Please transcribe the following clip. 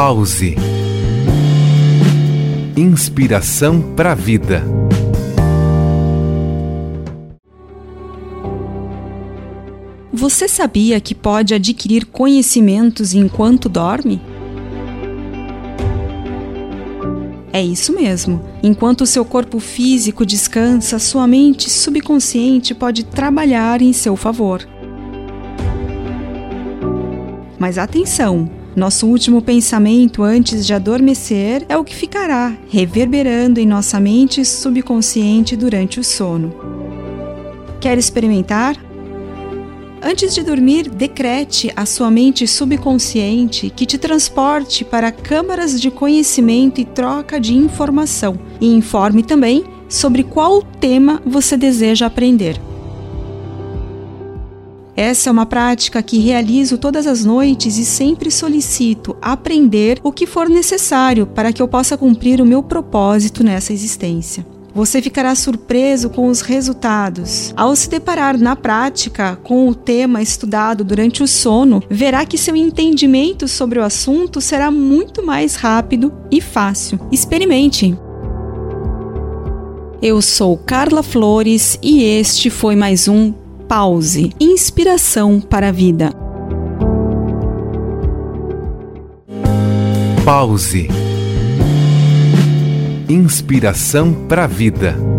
Pause. Inspiração para a vida. Você sabia que pode adquirir conhecimentos enquanto dorme? É isso mesmo. Enquanto seu corpo físico descansa, sua mente subconsciente pode trabalhar em seu favor. Mas atenção! Nosso último pensamento antes de adormecer é o que ficará reverberando em nossa mente subconsciente durante o sono. Quer experimentar? Antes de dormir, decrete à sua mente subconsciente que te transporte para câmaras de conhecimento e troca de informação e informe também sobre qual tema você deseja aprender. Essa é uma prática que realizo todas as noites e sempre solicito aprender o que for necessário para que eu possa cumprir o meu propósito nessa existência. Você ficará surpreso com os resultados. Ao se deparar na prática com o tema estudado durante o sono, verá que seu entendimento sobre o assunto será muito mais rápido e fácil. Experimente! Eu sou Carla Flores e este foi mais um Pause Inspiração para a Vida. Pause Inspiração para a Vida.